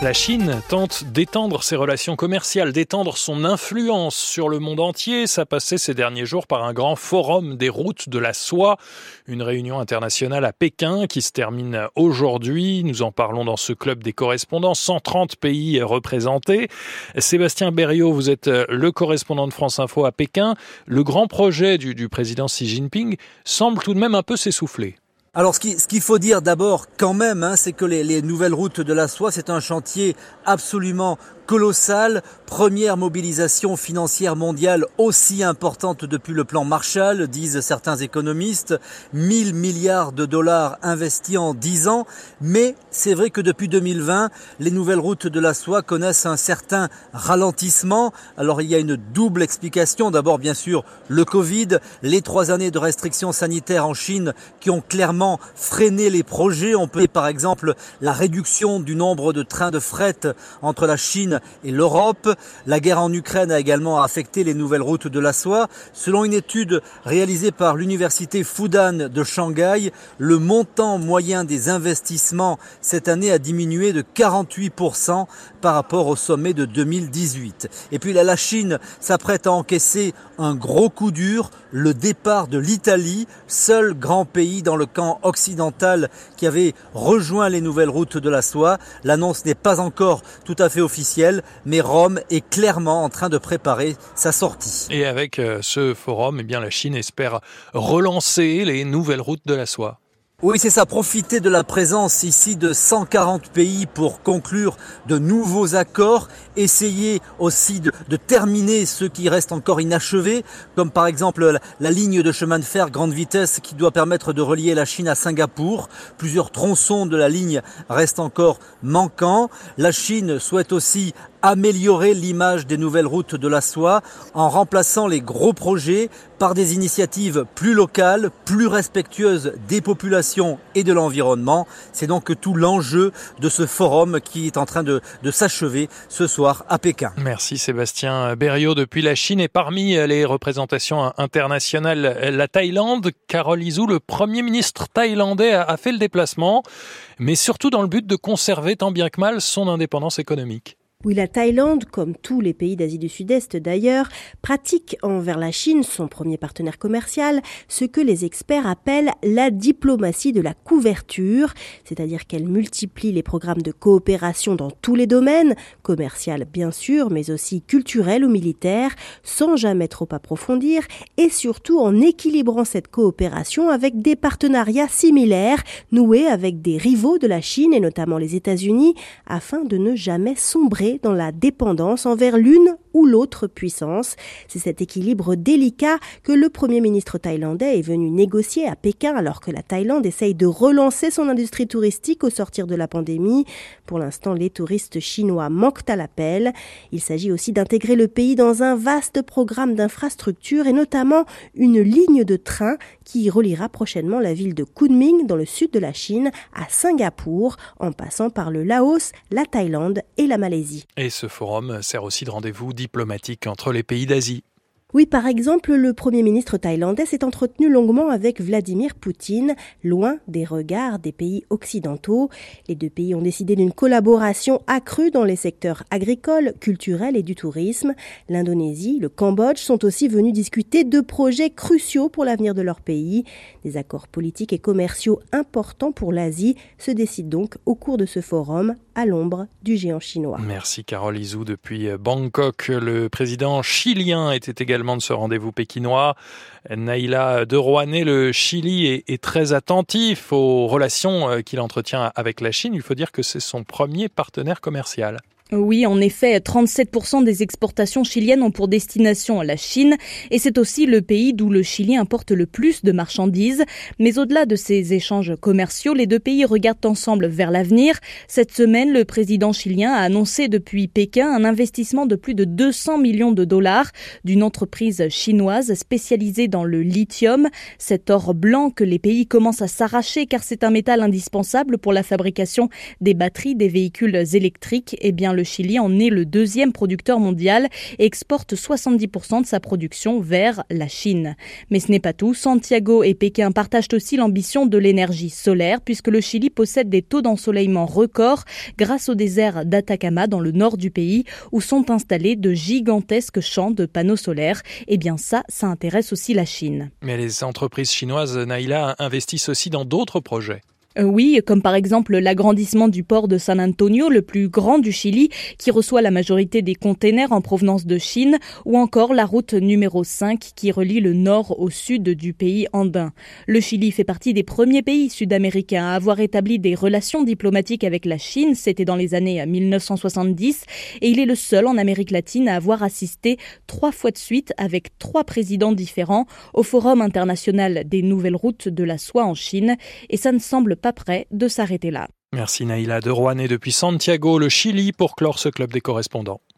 La Chine tente d'étendre ses relations commerciales, d'étendre son influence sur le monde entier. Ça passait ces derniers jours par un grand forum des routes de la soie, une réunion internationale à Pékin qui se termine aujourd'hui. Nous en parlons dans ce club des correspondants, 130 pays représentés. Sébastien Berriot, vous êtes le correspondant de France Info à Pékin. Le grand projet du, du président Xi Jinping semble tout de même un peu s'essouffler. Alors ce qu'il faut dire d'abord quand même, hein, c'est que les, nouvelles routes de la soie, c'est un chantier absolument colossale, première mobilisation financière mondiale aussi importante depuis le plan Marshall, disent certains économistes, 1000 milliards de dollars investis en 10 ans, mais c'est vrai que depuis 2020, les nouvelles routes de la soie connaissent un certain ralentissement. Alors il y a une double explication, d'abord bien sûr le Covid, les trois années de restrictions sanitaires en Chine qui ont clairement freiné les projets. On peut par exemple la réduction du nombre de trains de fret entre la Chine et l'Europe. La guerre en Ukraine a également affecté les nouvelles routes de la soie. Selon une étude réalisée par l'université Fudan de Shanghai, le montant moyen des investissements cette année a diminué de 48% par rapport au sommet de 2018. Et puis là, la Chine s'apprête à encaisser un gros coup dur, le départ de l'Italie, seul grand pays dans le camp occidental qui avait rejoint les nouvelles routes de la soie. L'annonce n'est pas encore tout à fait officielle mais Rome est clairement en train de préparer sa sortie. Et avec euh, ce forum, eh bien, la Chine espère relancer les nouvelles routes de la soie. Oui, c'est ça, profiter de la présence ici de 140 pays pour conclure de nouveaux accords, essayer aussi de, terminer ceux qui restent encore inachevés, comme par exemple la, ligne de chemin de fer grande vitesse qui doit permettre de relier la Chine à Singapour. Plusieurs tronçons de la ligne restent encore manquants. La Chine souhaite aussi améliorer l'image des nouvelles routes de la soie en remplaçant les gros projets par des initiatives plus locales, plus respectueuses des populations et de l'environnement. C'est donc tout l'enjeu de ce forum qui est en train de, s'achever ce soir à Pékin. Merci Sébastien Berriot depuis la Chine et parmi les représentations internationales, la Thaïlande. Carole Izou, le Premier ministre thaïlandais, a fait le déplacement, mais surtout dans le but de conserver tant bien que mal son indépendance économique. Oui, la Thaïlande, comme tous les pays d'Asie du Sud-Est d'ailleurs, pratique envers la Chine, son premier partenaire commercial, ce que les experts appellent la diplomatie de la couverture, c'est-à-dire qu'elle multiplie les programmes de coopération dans tous les domaines, commercial bien sûr, mais aussi culturel ou militaire, sans jamais trop approfondir, et surtout en équilibrant cette coopération avec des partenariats similaires noués avec des rivaux de la Chine et notamment les États-Unis, afin de ne jamais sombrer dans la dépendance envers l'une ou l'autre puissance. C'est cet équilibre délicat que le Premier ministre thaïlandais est venu négocier à Pékin alors que la Thaïlande essaye de relancer son industrie touristique au sortir de la pandémie. Pour l'instant, les touristes chinois manquent à l'appel. Il s'agit aussi d'intégrer le pays dans un vaste programme d'infrastructures et notamment une ligne de train qui reliera prochainement la ville de Kunming dans le sud de la Chine à Singapour en passant par le Laos, la Thaïlande et la Malaisie. Et ce forum sert aussi de rendez-vous diplomatique entre les pays d'Asie. Oui, par exemple, le Premier ministre thaïlandais s'est entretenu longuement avec Vladimir Poutine, loin des regards des pays occidentaux. Les deux pays ont décidé d'une collaboration accrue dans les secteurs agricoles, culturels et du tourisme. L'Indonésie, le Cambodge sont aussi venus discuter de projets cruciaux pour l'avenir de leur pays. Des accords politiques et commerciaux importants pour l'Asie se décident donc au cours de ce forum à l'ombre du géant chinois. Merci Carole Izou depuis Bangkok. Le président chilien était également de ce rendez-vous pékinois. Naïla de Rouanet, le Chili est, est, très attentif aux relations qu'il entretient avec la Chine. Il faut dire que c'est son premier partenaire commercial. Oui, en effet, 37% des exportations chiliennes ont pour destination la Chine et c'est aussi le pays d'où le Chili importe le plus de marchandises. Mais au-delà de ces échanges commerciaux, les deux pays regardent ensemble vers l'avenir. Cette semaine, le président chilien a annoncé depuis Pékin un investissement de plus de 200 millions de dollars d'une entreprise chinoise spécialisée dans le lithium, cet or blanc que les pays commencent à s'arracher car c'est un métal indispensable pour la fabrication des batteries des véhicules électriques. Eh bien, le Chili en est le deuxième producteur mondial et exporte 70% de sa production vers la Chine. Mais ce n'est pas tout. Santiago et Pékin partagent aussi l'ambition de l'énergie solaire puisque le Chili possède des taux d'ensoleillement records grâce au désert d'Atacama dans le nord du pays où sont installés de gigantesques champs de panneaux solaires. Et eh bien ça, ça intéresse aussi la Chine. Mais les entreprises chinoises, Naïla, investissent aussi dans d'autres projets. Euh, oui, comme par exemple l'agrandissement du port de San Antonio, le plus grand du Chili, qui reçoit la majorité des containers en provenance de Chine, ou encore la route numéro 5 qui relie le nord au sud du pays andin. Le Chili fait partie des premiers pays sud-américains à avoir établi des relations diplomatiques avec la Chine, c'était dans les années 1970, et il est le seul en Amérique latine à avoir assisté trois fois de suite avec trois présidents différents au Forum international des nouvelles routes de la soie en Chine, et ça ne semble pas prêt de s'arrêter là. Merci Naïla de Rouen et depuis Santiago, le Chili, pour clore ce club des correspondants.